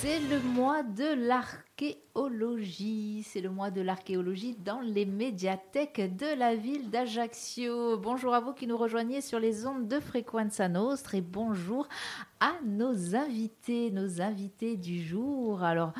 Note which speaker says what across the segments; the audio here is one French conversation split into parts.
Speaker 1: C'est le mois de l'archéologie. C'est le mois de l'archéologie dans les médiathèques de la ville d'Ajaccio. Bonjour à vous qui nous rejoignez sur les ondes de Frequenza Nostre et bonjour à nos invités, nos invités du jour. Alors,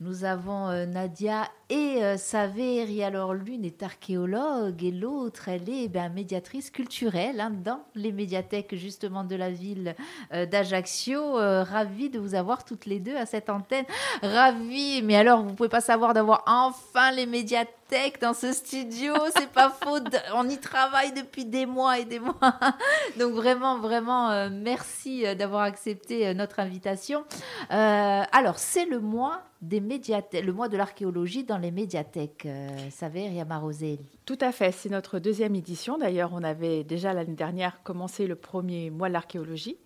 Speaker 1: nous avons euh, Nadia et euh, Saveri. Alors, l'une est archéologue et l'autre, elle est ben, médiatrice culturelle hein, dans les médiathèques justement de la ville euh, d'Ajaccio. Euh, ravie de vous avoir toutes les deux à cette antenne. Ravie. Mais alors, vous pouvez pas savoir d'avoir enfin les médiathèques dans ce studio, c'est pas faute. On y travaille depuis des mois et des mois. Donc vraiment, vraiment, euh, merci euh, d'avoir accepté euh, notre invitation. Euh, alors, c'est le mois des médiathèques, le mois de l'archéologie dans les médiathèques. Euh, Saveria Maroselli.
Speaker 2: Tout à fait, c'est notre deuxième édition. D'ailleurs, on avait déjà l'année dernière commencé le premier mois de l'archéologie.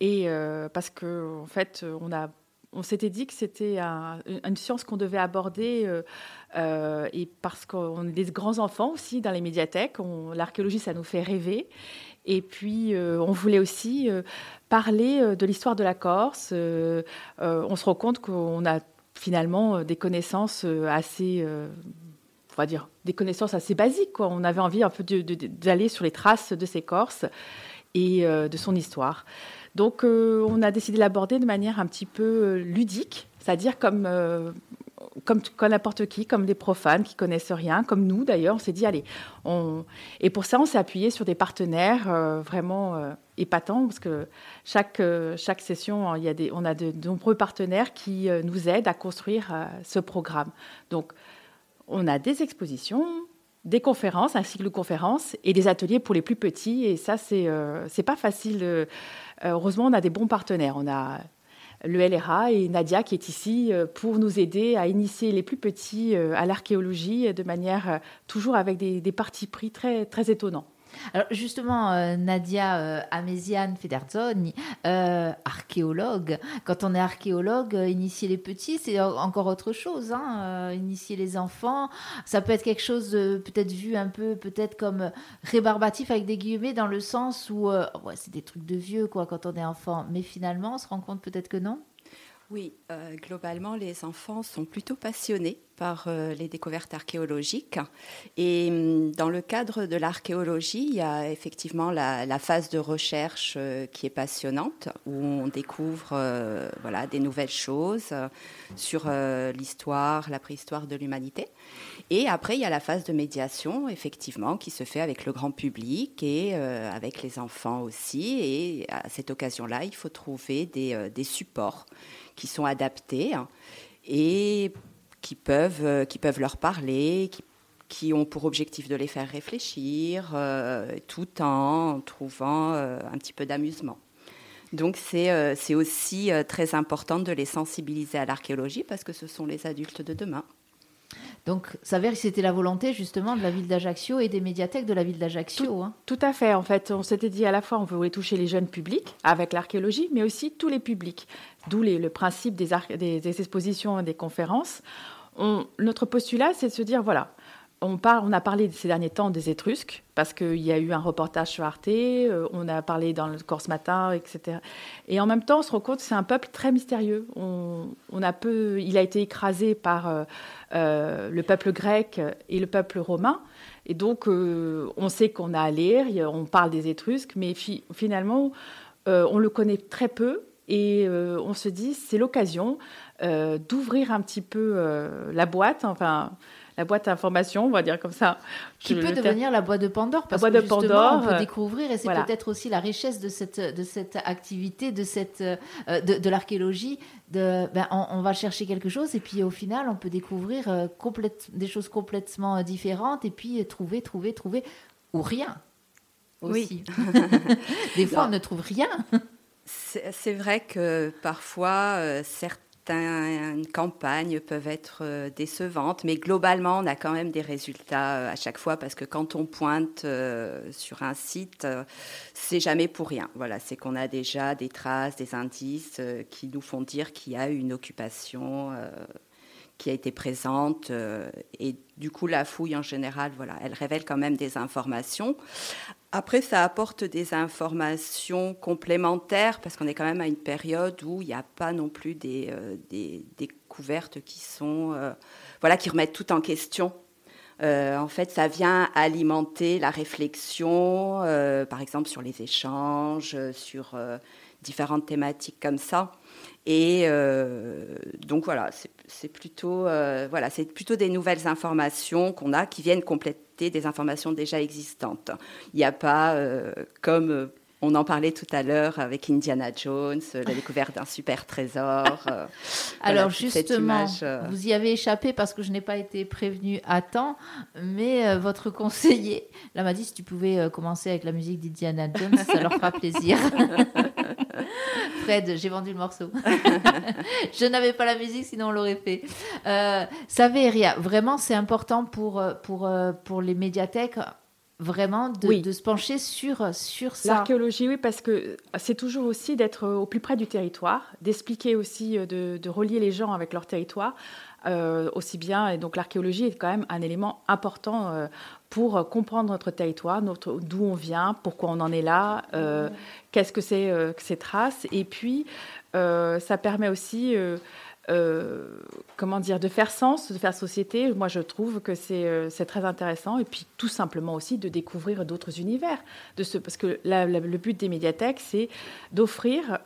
Speaker 2: Et euh, parce que, en fait, on a on s'était dit que c'était un, une science qu'on devait aborder euh, euh, et parce qu'on est des grands enfants aussi dans les médiathèques. L'archéologie, ça nous fait rêver. Et puis, euh, on voulait aussi parler de l'histoire de la Corse. On se rend compte qu'on a finalement des connaissances assez, on va dire, des connaissances assez basiques. On avait envie un peu d'aller sur les traces de ces Corses et de son histoire. Donc, euh, on a décidé de l'aborder de manière un petit peu euh, ludique, c'est-à-dire comme, euh, comme, n'importe qui, comme des profanes qui connaissent rien, comme nous d'ailleurs. On s'est dit, allez, et pour ça, on s'est appuyé sur des partenaires vraiment épatants, parce que chaque, chaque session, il y a des, on a de, nombreux partenaires qui nous aident à construire ce programme. Donc, on a des expositions, des conférences, un cycle de conférences et des ateliers pour les plus petits. Et ça, c'est euh, pas facile. euh, heureusement, on a des bons partenaires. On a le LRA et Nadia qui est ici euh, pour nous aider à initier les plus petits euh, à l'archéologie de manière euh, toujours avec des, des partis pris très, très étonnants.
Speaker 1: Alors justement, euh, Nadia euh, Amesian Federzoni, euh, archéologue. Quand on est archéologue, euh, initier les petits, c'est en- encore autre chose. Hein, initier les enfants, ça peut être quelque chose peut-être vu un peu, peut-être comme rébarbatif avec des guillemets, dans le sens où c'est des trucs de vieux quoi quand on est enfant. Mais finalement, on se rend compte peut-être que non.
Speaker 3: Oui, euh, globalement, les enfants sont plutôt passionnés par euh, les découvertes archéologiques. Et hum, dans le cadre de l'archéologie, il y a effectivement la, phase de recherche euh, qui est passionnante, où on découvre voilà, des nouvelles choses sur l'histoire, la préhistoire de l'humanité. Et après, il y a la phase de médiation, effectivement, qui se fait avec le grand public et avec les enfants aussi. Et à cette occasion-là, il faut trouver des supports qui sont adaptés hein, et qui peuvent, euh, qui peuvent leur parler, qui, qui ont pour objectif de les faire réfléchir, euh, tout en trouvant euh, un petit peu d'amusement. Donc c'est euh, aussi très important de les sensibiliser à l'archéologie parce que ce sont les adultes de demain.
Speaker 1: Donc, ça veut dire que c'était la volonté justement de la ville d'Ajaccio et des médiathèques de la ville d'Ajaccio. hein.
Speaker 2: Tout à fait. En fait, on s'était dit à la fois on voulait toucher les jeunes publics avec l'archéologie, mais aussi tous les publics. D'où le principe des, des- des expositions et des conférences. On- notre postulat, c'est de se dire voilà, on, par- on a parlé ces derniers temps des Étrusques, parce qu'il y a eu un reportage sur Arte, euh, on a parlé dans le Corse Matin, etc. Et en même temps, on se rend compte que c'est un peuple très mystérieux. On, a peu, il a été écrasé par euh, euh, le peuple grec et le peuple romain. Et donc, on sait qu'on a à lire, on parle des Étrusques, mais fi- finalement, on le connaît très peu. Et on se dit, c'est l'occasion d'ouvrir un petit peu la boîte, enfin, la boîte à information, on va dire comme ça.
Speaker 1: Qui
Speaker 2: Je-
Speaker 1: peut devenir la boîte de Pandore parce
Speaker 2: boîte
Speaker 1: que
Speaker 2: de
Speaker 1: justement,
Speaker 2: Pandore,
Speaker 1: on peut
Speaker 2: euh,
Speaker 1: découvrir et c'est
Speaker 2: voilà.
Speaker 1: peut-être aussi la richesse de cette de cette activité de cette euh, de, de l'archéologie de ben, on, on va chercher quelque chose et puis au final on peut découvrir euh, complète- des choses complètement différentes et puis trouver trouver trouver ou rien aussi des fois
Speaker 3: Non.
Speaker 1: on ne trouve rien
Speaker 3: C'est c'est vrai que parfois, euh, certaines campagnes peuvent être euh, décevantes, mais globalement, on a quand même des résultats euh, à chaque fois parce que quand on pointe euh, sur un site, c'est jamais pour rien. Voilà, c'est qu'on a déjà des traces, des indices qui nous font dire qu'il y a une occupation. Euh, qui a été présente. et du coup, la fouille en général, voilà, elle révèle quand même des informations. Après, ça apporte des informations complémentaires parce qu'on est quand même à une période où il n'y a pas non plus des, euh, découvertes qui sont, euh, voilà, qui remettent tout en question. Euh, en fait, ça vient alimenter la réflexion, par exemple sur les échanges, sur différentes thématiques comme ça. Et donc voilà, c'est plutôt, voilà, c'est plutôt des nouvelles informations qu'on a qui viennent compléter des informations déjà existantes. Il n'y a pas, euh, comme euh, on en parlait tout à l'heure avec Indiana Jones, euh, la découverte d'un super trésor.
Speaker 1: Alors justement, vous y avez échappé parce que je n'ai pas été prévenue à temps, mais votre conseiller, là m'a dit si tu pouvais commencer avec la musique d'Indiana Jones, ça leur fera plaisir. Fred, j'ai vendu le morceau. je n'avais pas la musique, sinon on l'aurait fait. Euh, Saveria, vraiment, c'est important pour, pour, pour les médiathèques vraiment de, de, se pencher sur, sur ça.
Speaker 2: L'archéologie, oui, parce que c'est toujours aussi d'être au plus près du territoire, d'expliquer aussi, euh, de, de, relier les gens avec leur territoire. Euh, aussi bien, et donc l'archéologie est quand même un élément important euh, pour comprendre notre territoire, d'où on vient, pourquoi on en est là, euh, qu'est-ce que c'est que ces traces, et puis ça permet aussi comment dire, de faire sens, de faire société. Moi, je trouve que c'est très intéressant. Et puis, tout simplement aussi de découvrir d'autres univers. De ce, parce que le but des médiathèques, c'est d'offrir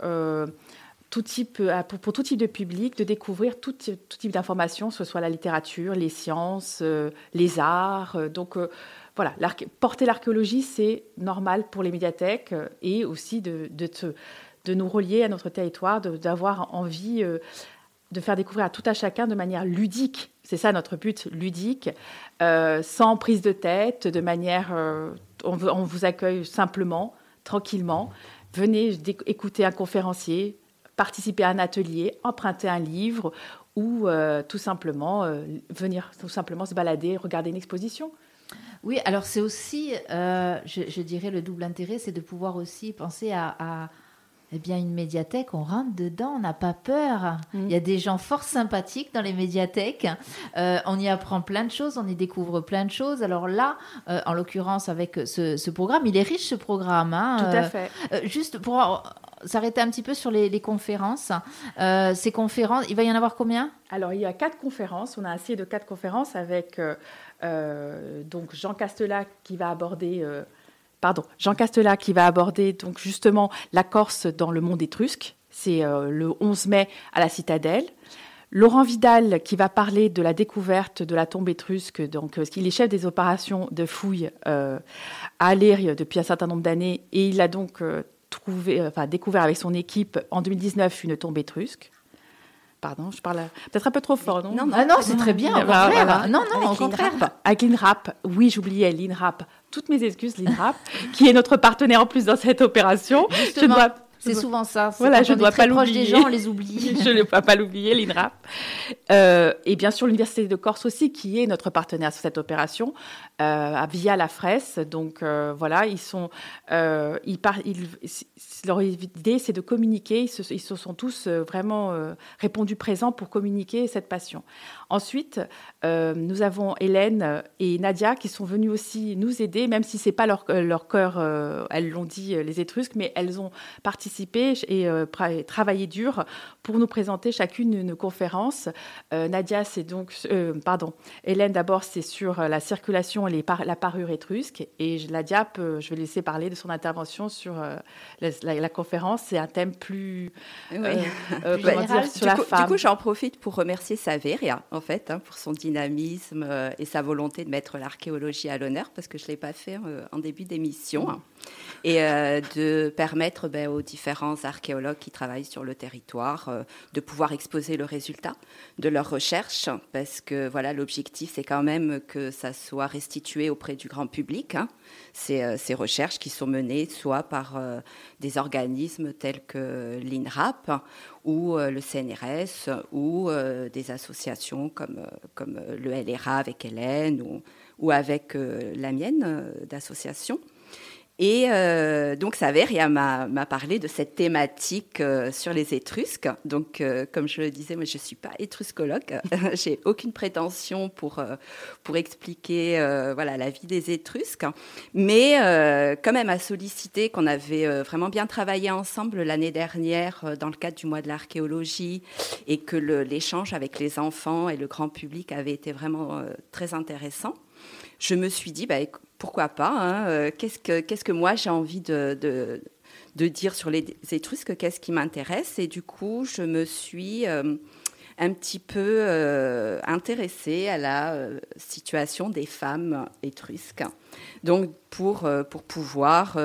Speaker 2: tout type, euh, pour, tout type de public, de découvrir tout, type d'informations, que ce soit la littérature, les sciences, euh, les arts. Euh, donc voilà, porter l'archéologie, c'est normal pour les médiathèques et aussi de, de, nous relier à notre territoire, d'avoir envie de faire découvrir à tout à chacun de manière ludique. C'est ça notre but, ludique, sans prise de tête, de manière... On, on, vous accueille simplement, tranquillement. Venez écouter un conférencier, participer à un atelier, emprunter un livre ou euh, tout simplement euh, venir tout simplement se balader, regarder une exposition.
Speaker 1: Oui, alors c'est aussi, euh, je, dirais, le double intérêt, c'est de pouvoir aussi penser à, eh bien, une médiathèque, on rentre dedans, on n'a pas peur. Mm. Il y a des gens fort sympathiques dans les médiathèques. on y apprend plein de choses, on y découvre plein de choses. Alors là, en l'occurrence, avec ce, programme, il est riche ce programme. Hein,
Speaker 2: Tout à fait.
Speaker 1: juste pour s'arrêter un petit peu sur les, conférences. Euh, ces conférences, il va y en avoir combien?
Speaker 2: Alors, il y a quatre conférences. On a assez de quatre conférences avec euh, euh, donc Jean Castela qui va aborder. pardon, Jean qui va aborder donc justement la Corse dans le monde étrusque. C'est le 11 mai à la Citadelle. Laurent Vidal qui va parler de la découverte de la tombe étrusque, donc il est chef des opérations de fouilles à Alérie depuis un certain nombre d'années et il a donc trouvé, euh, enfin, découvert avec son équipe en 2019 une tombe étrusque. Pardon, je parle peut-être un peu trop fort, non?
Speaker 1: Non, non, ah non c'est très bien. Non, non, au contraire.
Speaker 2: Avec l'INRAP, oui, j'oubliais l'INRAP. Toutes mes excuses, l'INRAP, qui est notre partenaire en plus dans cette opération.
Speaker 1: Je dois c'est souvent ça. Voilà, je ne dois pas l'oublier. des gens, on les oublie.
Speaker 2: je ne dois pas l'oublier, l'INRAP. Euh, et bien sûr, l'Université de Corse aussi, qui est notre partenaire sur cette opération, euh, via la FRES. Donc euh, voilà, ils sont, ils, ils, leur idée, c'est de communiquer. Ils se, ils se sont tous vraiment répondu présents pour communiquer cette passion. Ensuite, nous avons Hélène et Nadia qui sont venues aussi nous aider, même si c'est pas leur, leur cœur, elles l'ont dit, les Étrusques, mais elles ont participé et travaillé dur pour nous présenter chacune une conférence. Nadia, c'est donc, pardon, Hélène d'abord, c'est sur la circulation la parure étrusque. Et la diap, euh, je vais laisser parler de son intervention sur euh, la, conférence. C'est un thème plus,
Speaker 3: euh, dire, sur la femme. Du coup, j'en profite pour remercier Saveria, en fait, hein, pour son dynamisme et sa volonté de mettre l'archéologie à l'honneur, parce que je ne l'ai pas fait en début d'émission et euh, de permettre ben, aux différents archéologues qui travaillent sur le territoire euh, de pouvoir exposer le résultat de leurs recherches, parce que voilà, l'objectif, c'est quand même que ça soit restitué auprès du grand public, hein, ces, ces, recherches qui sont menées soit par euh, des organismes tels que l'INRAP ou le CNRS ou des associations comme, comme le LRA avec Hélène ou, ou avec la mienne d'association. Et euh, donc Saveria m'a parlé de cette thématique euh, sur les Étrusques. Donc, euh, comme je le disais, moi je ne suis pas étruscologue, j'ai aucune prétention pour, pour expliquer voilà, la vie des Étrusques. Mais quand même à solliciter qu'on avait vraiment bien travaillé ensemble l'année dernière dans le cadre du mois de l'archéologie et que l'échange avec les enfants et le grand public avait été vraiment très intéressant je me suis dit, bah, pourquoi pas hein, euh, qu'est-ce, que, moi j'ai envie de, de, dire sur les Étrusques Qu'est-ce qui m'intéresse. Et du coup, je me suis euh, un petit peu euh, intéressée à la situation des femmes étrusques. Donc, pour, pour pouvoir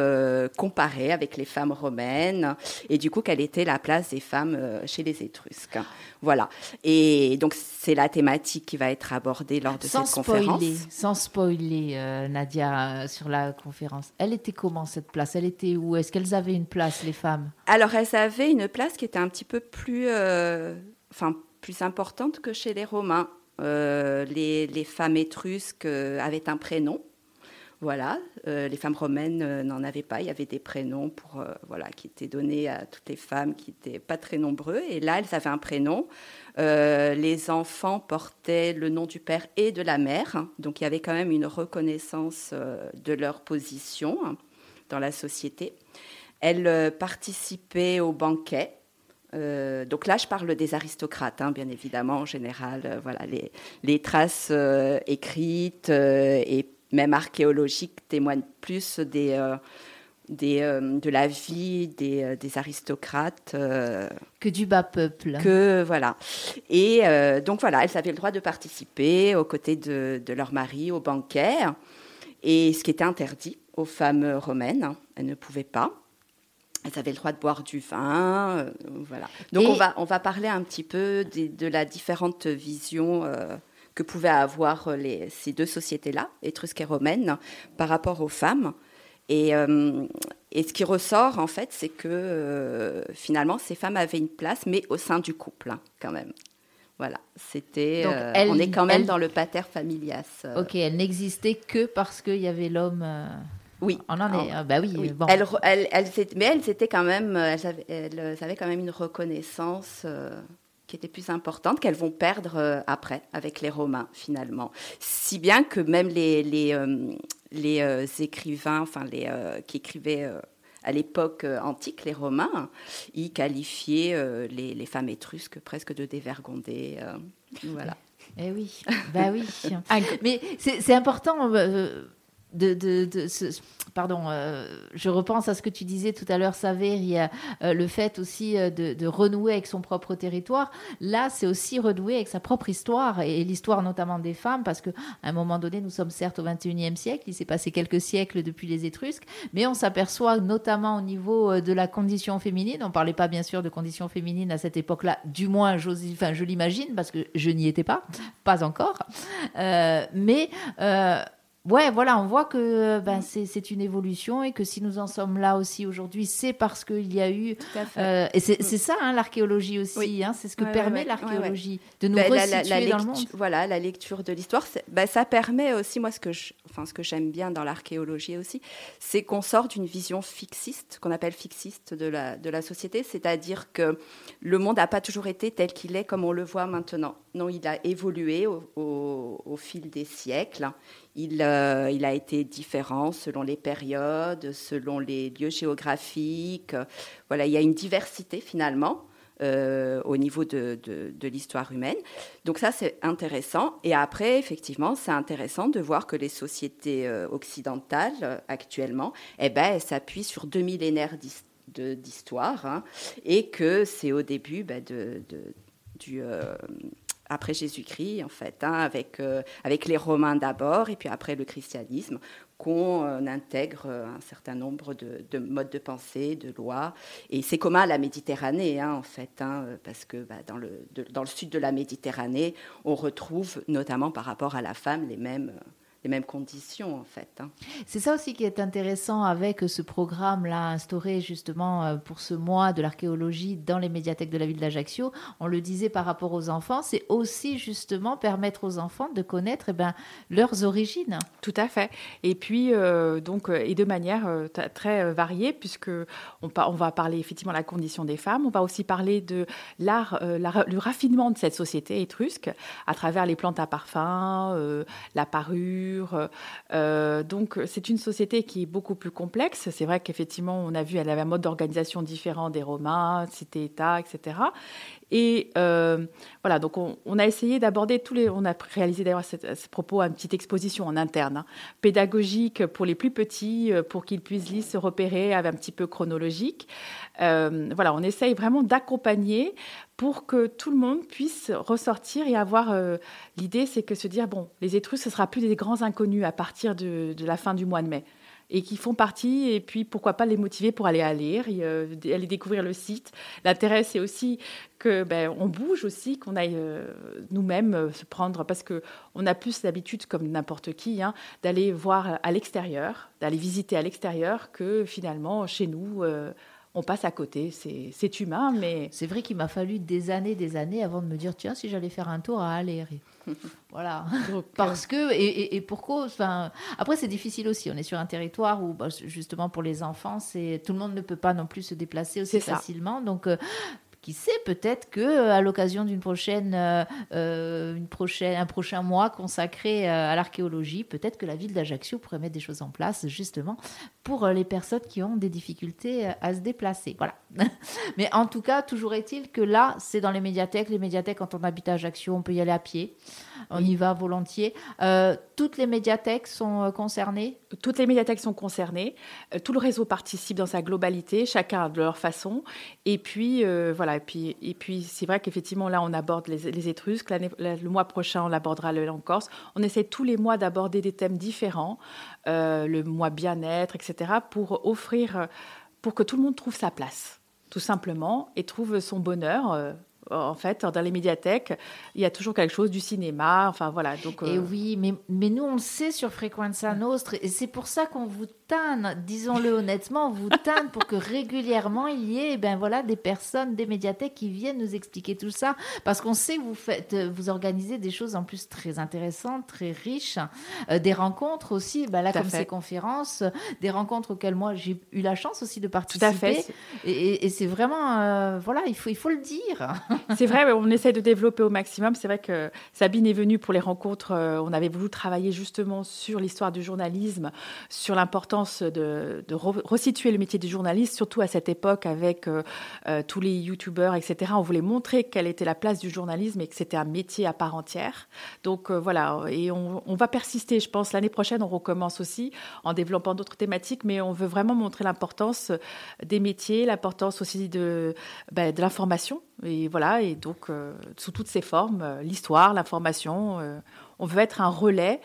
Speaker 3: comparer avec les femmes romaines et du coup, quelle était la place des femmes chez les Étrusques. Voilà. Et donc, c'est la thématique qui va être abordée lors de cette conférence.
Speaker 1: Sans spoiler, euh, Nadia, euh, sur la conférence. Elle était comment cette place? Elle était où? Est-ce qu'elles avaient une place, les femmes?
Speaker 3: Alors, elles avaient une place qui était un petit peu plus, euh, enfin, plus importante que chez les Romains. les, les, femmes étrusques avaient un prénom voilà, euh, les femmes romaines euh, n'en avaient pas. Il y avait des prénoms pour, euh, voilà, qui étaient donnés à toutes les femmes qui n'étaient pas très nombreux. Et là, elles avaient un prénom. les enfants portaient le nom du père et de la mère. Donc il y avait quand même une reconnaissance de leur position hein, dans la société. Elles participaient aux banquets. Donc là, je parle des aristocrates, hein, bien évidemment, en général. voilà, les, les traces écrites et même archéologique, témoignent plus des, euh, des, euh, de la vie des, euh, des aristocrates.
Speaker 1: que du bas peuple.
Speaker 3: Que, voilà. Et donc voilà, elles avaient le droit de participer aux côtés de, de leur mari au banquet. Et ce qui était interdit aux femmes romaines, elles ne pouvaient pas. Elles avaient le droit de boire du vin, voilà. Donc on va on va parler un petit peu de, de la différente vision que pouvaient avoir euh, les, ces deux sociétés-là, étrusques et romaines, par rapport aux femmes. Et, euh, et, ce qui ressort, en fait, c'est que euh, finalement, ces femmes avaient une place, mais au sein du couple, hein, quand même. Voilà, c'était. on est quand même dans le pater familias.
Speaker 1: Ok, elle n'existait que parce qu'il y avait l'homme.
Speaker 3: Oui.
Speaker 1: On en est. Ah, bah oui. Bon.
Speaker 3: Elle, elle, mais elles étaient quand même. Elles avaient, elles avaient quand même une reconnaissance qui étaient plus importantes qu'elles vont perdre euh, après avec les Romains finalement. Si bien que même les, les, euh, les euh, écrivains, enfin les qui écrivaient à l'époque antique, les Romains, ils qualifiaient les, les, femmes étrusques presque de dévergondées. voilà.
Speaker 1: Eh oui, bah oui. Mais c'est important pardon, euh, je repense à ce que tu disais tout à l'heure, Saver, il y a euh, le fait aussi euh, de, renouer avec son propre territoire. Là, c'est aussi renouer avec sa propre histoire et, l'histoire notamment des femmes, parce qu'à un moment donné, nous sommes certes au 21e siècle, il s'est passé quelques siècles depuis les Étrusques, mais on s'aperçoit notamment au niveau de la condition féminine, on ne parlait pas bien sûr de condition féminine à cette époque-là, du moins, enfin, je l'imagine, parce que je n'y étais pas, pas encore, mais Ouais, voilà, on voit que ben, c'est une évolution et que si nous en sommes là aussi aujourd'hui, c'est parce qu'il y a eu. Euh, et c'est ça, hein, l'archéologie aussi, hein, c'est ce que permet l'archéologie, de nous ben, resituer dans le monde.
Speaker 3: Voilà, la lecture de l'histoire, ben, ça permet aussi, moi, ce que enfin, ce que j'aime bien dans l'archéologie aussi, c'est qu'on sort d'une vision fixiste, qu'on appelle fixiste de la, de la société, c'est-à-dire que le monde n'a pas toujours été tel qu'il est comme on le voit maintenant. Non, il a évolué au, fil des siècles. Il, euh, il, a été différent selon les périodes, selon les lieux géographiques. Voilà, il y a une diversité finalement euh, au niveau de, de, l'histoire humaine. Donc ça, c'est intéressant. Et après, effectivement, c'est intéressant de voir que les sociétés euh, occidentales actuellement, eh ben, elles s'appuient sur deux millénaires d'histoire hein, et que c'est au début ben, de, du après Jésus-Christ, en fait, hein, avec, euh, avec les Romains d'abord, et puis après le christianisme, qu'on euh, intègre euh, un certain nombre de, modes de pensée, de lois. Et c'est commun à la Méditerranée, hein, en fait, hein, parce que bah, dans, le, dans le sud de la Méditerranée, on retrouve, notamment par rapport à la femme, les mêmes les mêmes conditions en fait. Hein.
Speaker 1: C'est ça aussi qui est intéressant avec ce programme-là instauré justement euh, pour ce mois de l'archéologie dans les médiathèques de la ville d'Ajaccio. On le disait par rapport aux enfants, c'est aussi justement permettre aux enfants de connaître eh ben, leurs origines.
Speaker 2: Tout à fait. Et puis euh, donc euh, et de manière très variée puisque on, on, va parler effectivement de la condition des femmes, on va aussi parler de l'art, le raffinement de cette société étrusque à travers les plantes à parfum, la parure euh, donc c'est une société qui est beaucoup plus complexe. C'est vrai qu'effectivement, on a vu, elle avait un mode d'organisation différent des Romains, cité-État, etc. Et euh, voilà, donc on, a essayé d'aborder tous les. On a réalisé d'ailleurs ce propos une petite exposition en interne, hein, pédagogique pour les plus petits, euh, pour qu'ils puissent lire, se repérer, avec un petit peu chronologique. voilà, on essaye vraiment d'accompagner pour que tout le monde puisse ressortir et avoir euh, l'idée, c'est que se dire bon, les Étrusques, ce sera plus des grands inconnus à partir de, la fin du mois de mai et qui font partie, et puis pourquoi pas les motiver pour aller à lire, et, euh, aller découvrir le site. L'intérêt, c'est aussi que ben, on bouge aussi, qu'on aille euh, nous-mêmes se prendre, parce que on a plus l'habitude, comme n'importe qui, hein, d'aller voir à l'extérieur, d'aller visiter à l'extérieur, que finalement chez nous on passe à côté. C'est humain, mais...
Speaker 1: C'est vrai qu'il m'a fallu des années, des années avant de me dire, tiens, si j'allais faire un tour à Aller. voilà. Parce que, et, pourquoi enfin, Après, c'est difficile aussi. On est sur un territoire où, bah, justement, pour les enfants, tout le monde ne peut pas non plus se déplacer aussi facilement. Donc, euh, qui sait peut-être que euh, à l'occasion d'une prochaine, euh, euh, prochaine, prochain mois consacré à l'archéologie, peut-être que la ville d'Ajaccio pourrait mettre des choses en place justement pour les personnes qui ont des difficultés à se déplacer. Voilà. Mais en tout cas, toujours est-il que là, c'est dans les médiathèques. Les médiathèques, quand on habite à Ajaccio, on peut y aller à pied. On y va volontiers. Euh, toutes les médiathèques sont euh, concernées?
Speaker 2: Toutes les médiathèques sont concernées. Euh, tout le réseau participe dans sa globalité, chacun de leur façon. Et puis, voilà. Et puis, et puis c'est vrai qu'effectivement, là, on aborde les, Étrusques. le mois prochain, on abordera le en Corse. On essaie tous les mois d'aborder des thèmes différents, le mois bien-être, etc., pour offrir, pour que tout le monde trouve sa place tout simplement, et trouve son bonheur en fait, dans les médiathèques, il y a toujours quelque chose du cinéma. Enfin, voilà. Donc,
Speaker 1: Et oui, mais, mais nous, on le sait sur Frequenza Nostre, et c'est pour ça qu'on vous disons-le honnêtement, on vous tanne pour que régulièrement il y ait ben voilà, des personnes, des médiathèques qui viennent nous expliquer tout ça, parce qu'on sait que vous, faites, vous organisez des choses en plus très intéressantes, très riches, euh, des rencontres aussi, ben là, comme ces conférences, des rencontres auxquelles moi j'ai eu la chance aussi de participer. Tout à fait. Et, c'est vraiment, euh, voilà, il faut, il faut le dire.
Speaker 2: c'est vrai, on essaie de développer au maximum. C'est vrai que Sabine est venue pour les rencontres. Euh, on avait voulu travailler justement sur l'histoire du journalisme, sur l'importance de, resituer le métier du journaliste, surtout à cette époque avec euh, euh, tous les youtubeurs, etc. On voulait montrer quelle était la place du journalisme et que c'était un métier à part entière. Donc voilà, et on, va persister. Je pense l'année prochaine, on recommence aussi en développant d'autres thématiques, mais on veut vraiment montrer l'importance des métiers, l'importance aussi de, ben, de l'information et voilà, et donc euh, sous toutes ses formes, euh, l'histoire, l'information, euh, on veut être un relais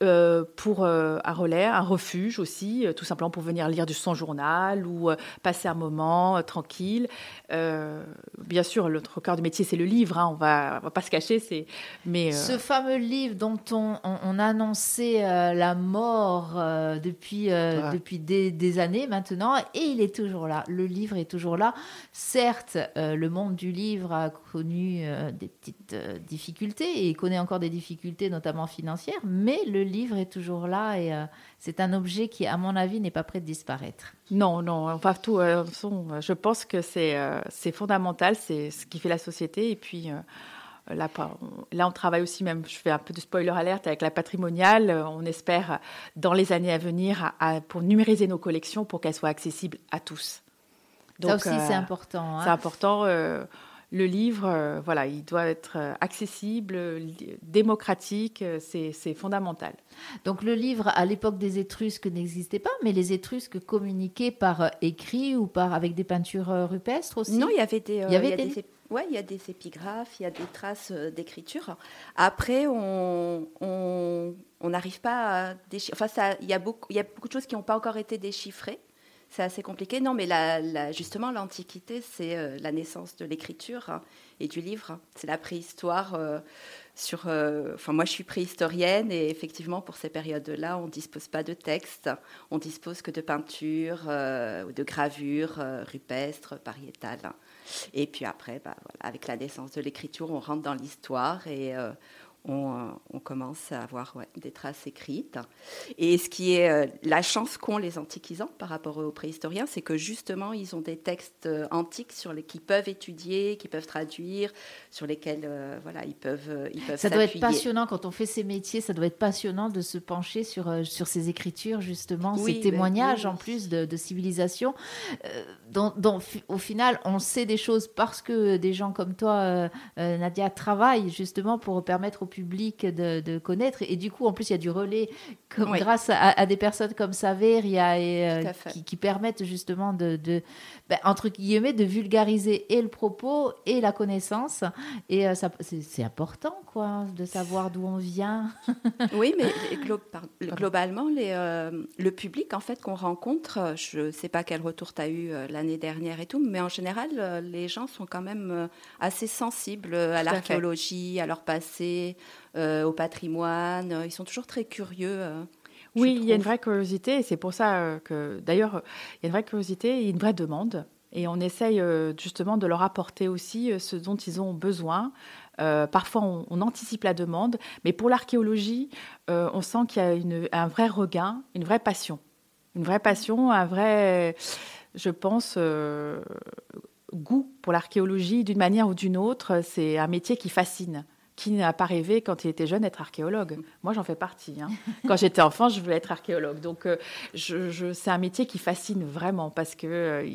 Speaker 2: euh, pour euh, un relais, un refuge aussi, euh, tout simplement pour venir lire du son journal ou passer un moment tranquille. bien sûr, notre cœur de métier, c'est le livre, hein, on va, va pas se cacher. C'est,
Speaker 1: mais, Ce fameux livre dont on, on, a annoncé la mort depuis, depuis des, des, années maintenant, et il est toujours là. Le livre est toujours là. Certes, le monde du livre a connu des petites difficultés et connaît encore des difficultés, notamment financières, mais le livre est toujours là et euh, c'est un objet qui, à mon avis, n'est pas prêt de disparaître.
Speaker 2: Non, non, enfin, tout, euh, je pense que c'est euh, fondamental, c'est ce qui fait la société. Et puis, là, là, on travaille aussi, même, je fais un peu de spoiler alerte avec la patrimoniale. on espère, dans les années à venir, pour numériser nos collections pour qu'elles soient accessibles à tous.
Speaker 1: Donc, Ça aussi, c'est important.
Speaker 2: Hein. C'est important le livre, euh, voilà, il doit être euh, accessible, démocratique, euh, c'est fondamental.
Speaker 1: Donc le livre, à l'époque des Étrusques, n'existait pas, mais les Étrusques communiquaient par écrit ou par avec des peintures rupestres aussi?
Speaker 3: Non, il y avait des, il y avait des... Ouais, il y a des épigraphes, il y a des traces d'écriture. Après, on n'arrive pas à déchiffrer. Enfin, il y, a beaucoup, il y a beaucoup de choses qui n'ont pas encore été déchiffrées. C'est assez compliqué. Non, mais justement, l'Antiquité, c'est la naissance de l'écriture hein, et du livre. C'est la préhistoire sur. enfin, moi, je suis préhistorienne et effectivement, pour ces périodes-là, on ne dispose pas de texte, on dispose que de peintures de gravures rupestres, pariétales. Et puis après, bah, avec la naissance de l'écriture, on rentre dans l'histoire et euh, on, commence à avoir des traces écrites. Et ce qui est euh, la chance qu'ont les antiquisants par rapport aux préhistoriens, c'est que justement, ils ont des textes euh, antiques sur les qu'ils peuvent étudier, qu'ils peuvent traduire, sur lesquels voilà, ils peuvent ils peuvent
Speaker 1: Ça doit être passionnant. Quand on fait ces métiers, ça doit être passionnant de se pencher sur, sur ces écritures, justement, ces ben témoignages en plus de, civilisation, dont, au final, on sait des choses parce que des gens comme toi, Nadia, travaillent justement pour permettre aux public de, connaître. Et du coup, en plus, il y a du relais comme, grâce à, des personnes comme Saveria et, euh, qui, permettent justement de, de ben, entre guillemets, de vulgariser et le propos et la connaissance. Et euh, ça, c'est, important, quoi, de savoir d'où on vient.
Speaker 3: oui, mais globalement, les, euh, le public, en fait, qu'on rencontre, je ne sais pas quel retour tu as eu l'année dernière et tout, mais en général, les gens sont quand même assez sensibles à l'archéologie, à leur passé, euh, au patrimoine. Ils sont toujours très curieux. Euh,
Speaker 2: oui, il y a une vraie curiosité et c'est pour ça euh, que, d'ailleurs, il y a une vraie curiosité et une vraie demande. Et on essaye justement de leur apporter aussi ce dont ils ont besoin. parfois, on, anticipe la demande, mais pour l'archéologie, on sent qu'il y a une, un vrai regain, une vraie passion. Une vraie passion, un vrai, je pense, goût pour l'archéologie d'une manière ou d'une autre. C'est un métier qui fascine qui n'a pas rêvé quand il était jeune être archéologue Moi, j'en fais partie. Hein. Quand j'étais enfant, je voulais être archéologue. Donc, euh, je, c'est un métier qui fascine vraiment parce que euh,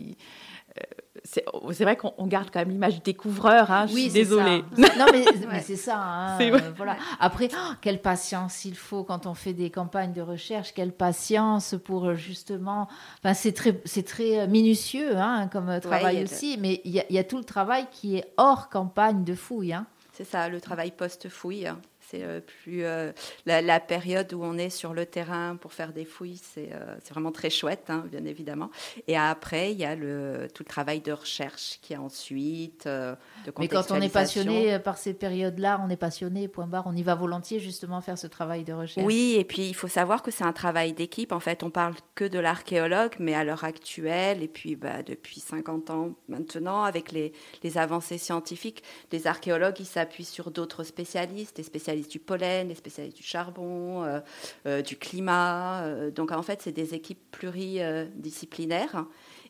Speaker 2: euh, c'est vrai qu'on garde quand même l'image découvreur. Hein, oui, désolée.
Speaker 1: Non, mais, c'est ça. Hein, voilà. Après, oh, quelle patience il faut quand on fait des campagnes de recherche. Quelle patience pour justement. Enfin, c'est très, c'est très minutieux hein, comme travail aussi. Mais il y, y, a tout le travail qui est hors campagne de fouille. Hein.
Speaker 3: C'est ça, le travail post-fouille. C'est euh, plus euh, la, période où on est sur le terrain pour faire des fouilles, c'est euh, vraiment très chouette, hein, bien évidemment. Et après, il y a le, tout le travail de recherche qui est ensuite. de
Speaker 1: Mais quand on est passionné par ces périodes-là, on est passionné, point barre, on y va volontiers justement faire ce travail de recherche.
Speaker 3: Oui, et puis il faut savoir que c'est un travail d'équipe. En fait, on parle que de l'archéologue, mais à l'heure actuelle, et puis bah, depuis 50 ans maintenant, avec les, les avancées scientifiques, les archéologues, ils s'appuient sur d'autres spécialistes, des spécialistes du pollen, les spécialistes du charbon, euh, euh, du climat. Euh, donc en fait, c'est des équipes pluridisciplinaires.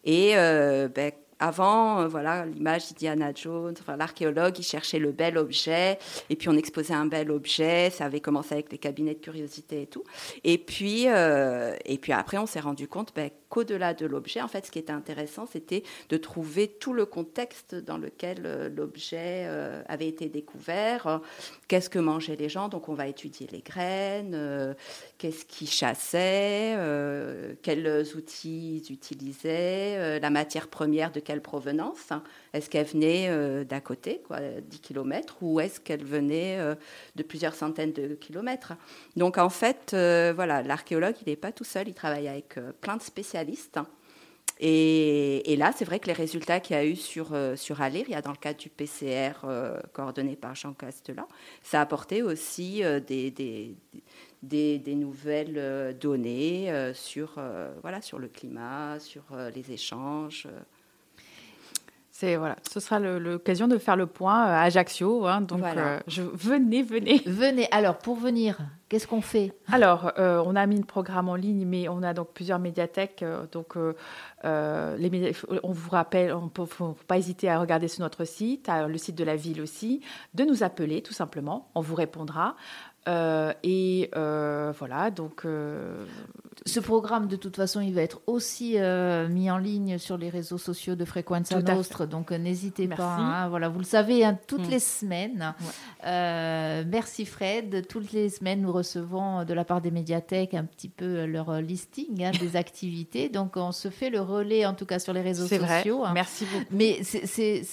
Speaker 3: Et ben, avant, voilà, l'image d'Indiana Jones, l'archéologue, il cherchait le bel objet, et puis on exposait un bel objet, ça avait commencé avec les cabinets de curiosité et tout. Et puis, et puis après, on s'est rendu compte ben, qu'au-delà de l'objet, en fait, ce qui était intéressant, c'était de trouver tout le contexte dans lequel euh, l'objet avait été découvert, qu'est-ce que mangeaient les gens, donc on va étudier les graines, qu'est-ce qu'ils chassaient, quels outils ils utilisaient, la matière première de quelle provenance. Est-ce qu'elle venait euh, d'à côté, quoi, 10 km, ou est-ce qu'elle venait euh, de plusieurs centaines de kilomètres? Donc en fait, euh, voilà, l'archéologue, il n'est pas tout seul, il travaille avec plein de spécialistes. Et, là, c'est vrai que les résultats qu'il y a eu sur, sur Alir, il y a dans le cadre du PCR coordonné par Jean Castela, ça a apporté aussi des, des, des, nouvelles données sur, voilà, sur le climat, sur les échanges
Speaker 2: voilà, ce sera l'occasion de faire le point euh, à Ajaccio. Hein, donc, euh, je, venez, venez.
Speaker 1: Venez. Alors, pour venir, qu'est-ce qu'on fait?
Speaker 2: Alors, euh, on a mis le programme en ligne, mais on a donc plusieurs médiathèques. donc, les on vous rappelle, il ne faut, pas hésiter à regarder sur notre site, le site de la ville aussi, de nous appeler tout simplement. On vous répondra. Euh, et euh, voilà, donc. Euh,
Speaker 1: Ce programme, de toute façon, il va être aussi mis en ligne sur les réseaux sociaux de Frequenza Nostre, donc n'hésitez pas. Hein, voilà, vous le savez, hein, toutes mm. les semaines. merci Fred. Toutes les semaines, nous recevons de la part des médiathèques un petit peu leur listing hein, des activités. Donc, on se fait le relais, en tout cas sur les réseaux sociaux.
Speaker 2: Vrai. Merci beaucoup.
Speaker 1: Mais c'est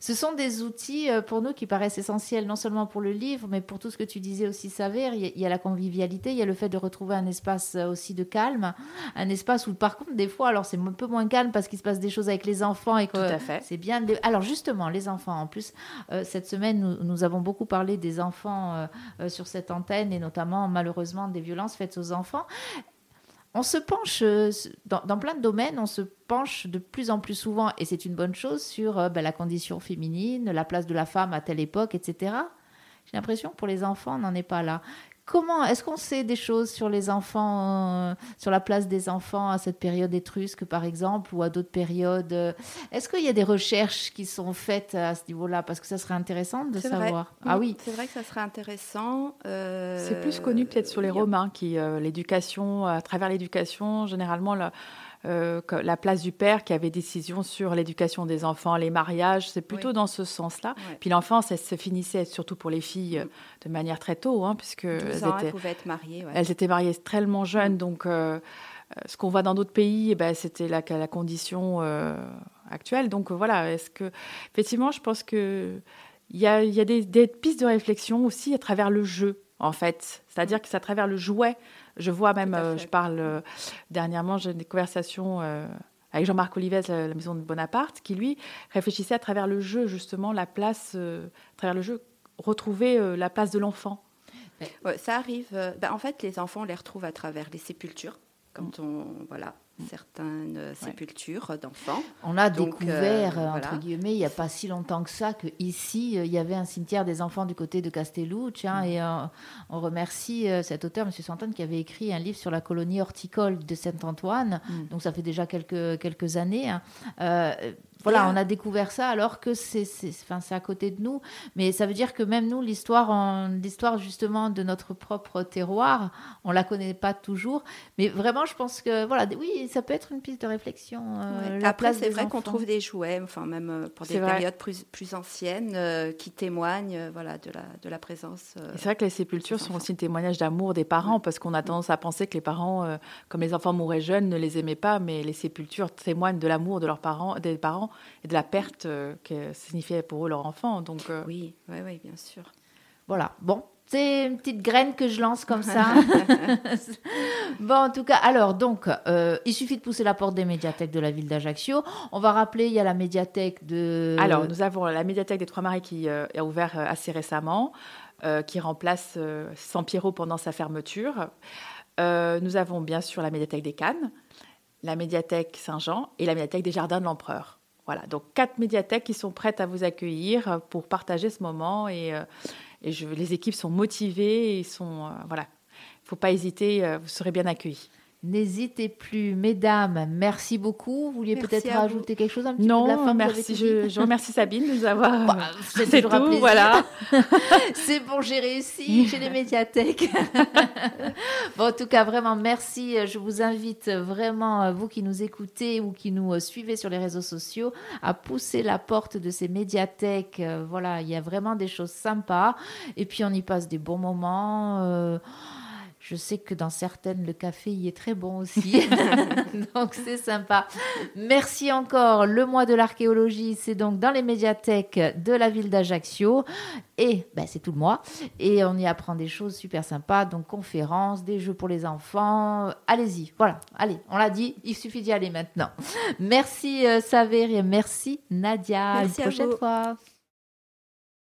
Speaker 1: ce sont des outils euh, pour nous qui paraissent essentiels, non seulement pour le livre, mais pour tout ce que tu disais aussi, Savère. Il y a la convivialité, il y a le fait de retrouver un espace euh, aussi de calme, un espace où, par contre, des fois, alors c'est un peu moins calme parce qu'il se passe des choses avec les enfants et que c'est bien. Alors justement, les enfants, en plus, euh, cette semaine, nous, avons beaucoup parlé des enfants sur cette antenne et notamment, malheureusement, des violences faites aux enfants on se penche euh, dans, plein de domaines, on se penche de plus en plus souvent, et c'est une bonne chose, sur euh, ben, la condition féminine, la place de la femme à telle époque, etc. J'ai l'impression que pour les enfants, on n'en est pas là. Comment est-ce qu'on sait des choses sur les enfants, euh, sur la place des enfants à cette période étrusque, par exemple, ou à d'autres périodes Est-ce qu'il y a des recherches qui sont faites à ce niveau-là? Parce que ça serait intéressant de savoir.
Speaker 3: Ah oui, c'est vrai que ça serait intéressant.
Speaker 2: Euh, c'est plus connu peut-être sur les Romains, qui euh, l'éducation, à travers l'éducation, généralement. La, euh, la place du père qui avait décision sur l'éducation des enfants, les mariages, c'est plutôt dans ce sens-là. Puis l'enfance, elle se finissait surtout pour les filles euh, de manière très tôt, hein, puisque elles,
Speaker 3: étaient, pouvaient être mariées.
Speaker 2: Elles étaient mariées tellement jeunes, donc euh, ce qu'on voit dans d'autres pays, eh ben, c'était la, la, condition actuelle. Donc voilà, est-ce que effectivement, je pense que il y a, y a des, des, pistes de réflexion aussi à travers le jeu, en fait. C'est-à-dire que c'est à travers le jouet je vois même, euh, je parle euh, dernièrement, j'ai des conversations euh, avec Jean-Marc Olivès, la maison de Bonaparte, qui lui réfléchissait à travers le jeu, justement, la place, à travers le jeu, retrouver la place de l'enfant.
Speaker 3: ça arrive. Ben, en fait, les enfants, on les retrouve à travers les sépultures. Quand mm. on, voilà, certaines sépultures d'enfants.
Speaker 1: On a découvert, euh, entre guillemets, il n'y a pas si longtemps que ça, qu'ici, euh, il y avait un cimetière des enfants du côté de Castellucci. Hein, mm. Et euh, on remercie cet auteur, M. Santone, qui avait écrit un livre sur la colonie horticole de Saint-Antoine. Mm. Donc ça fait déjà quelques, quelques années. Hein. Voilà, on a découvert ça alors que c'est enfin, à côté de nous. Mais ça veut dire que même nous, l'histoire l'histoire justement de notre propre terroir, on la connaît pas toujours. Mais vraiment, je pense que voilà, oui, ça peut être une piste de réflexion.
Speaker 3: Euh, Après, c'est vrai qu'on trouve des jouets, enfin même euh, pour des périodes plus, plus anciennes, euh, qui témoignent voilà, de, la, de la présence.
Speaker 2: c'est vrai que les sépultures sont aussi un témoignage d'amour des parents, parce qu'on a tendance à penser que les parents, comme les enfants mouraient jeunes, ne les aimaient pas, mais les sépultures témoignent de l'amour de leurs parents, des parents et de la perte euh, que signifiait pour eux leur enfant. Donc,
Speaker 3: euh, oui, oui, oui, bien sûr.
Speaker 1: Voilà. Bon, c'est une petite graine que je lance comme ça. bon, en tout cas, alors, donc, euh, il suffit de pousser la porte des médiathèques de la ville d'Ajaccio. On va rappeler, il y a la médiathèque de...
Speaker 2: Alors, nous avons la médiathèque des Trois-Marais qui a ouvert assez récemment, qui remplace San Piero pendant sa fermeture. nous avons bien sûr la médiathèque des Cannes, la médiathèque Saint-Jean et la médiathèque des Jardins de l'Empereur. Donc quatre médiathèques qui sont prêtes à vous accueillir pour partager ce moment. Et, euh, les équipes sont motivées et sont euh, voilà, il faut pas hésiter, euh, vous serez bien accueillis.
Speaker 1: N'hésitez plus, mesdames, merci beaucoup. Vous vouliez peut-être rajouter quelque chose un petit
Speaker 2: non,
Speaker 1: peu de la fin,
Speaker 2: merci. Je, remercie Sabine de nous avoir.
Speaker 1: Bah, c'est tout, voilà. c'est bon, j'ai réussi chez les médiathèques. bon, en tout cas, vraiment, merci. Je vous invite vraiment, vous qui nous écoutez ou qui nous suivez sur les réseaux sociaux, à pousser la porte de ces médiathèques. Voilà, il y a vraiment des choses sympas. Et puis, on y passe des bons moments. Euh, je sais que dans certaines, le café y est très bon aussi. donc c'est sympa. Merci encore. Le mois de l'archéologie, c'est donc dans les médiathèques de la ville d'Ajaccio. Et ben, c'est tout le mois. Et on y apprend des choses super sympas. Donc conférences, des jeux pour les enfants. Allez-y. Voilà. Allez, on l'a dit. Il suffit d'y aller maintenant. Merci euh. Merci Nadia.
Speaker 3: Merci
Speaker 1: à une prochaine fois.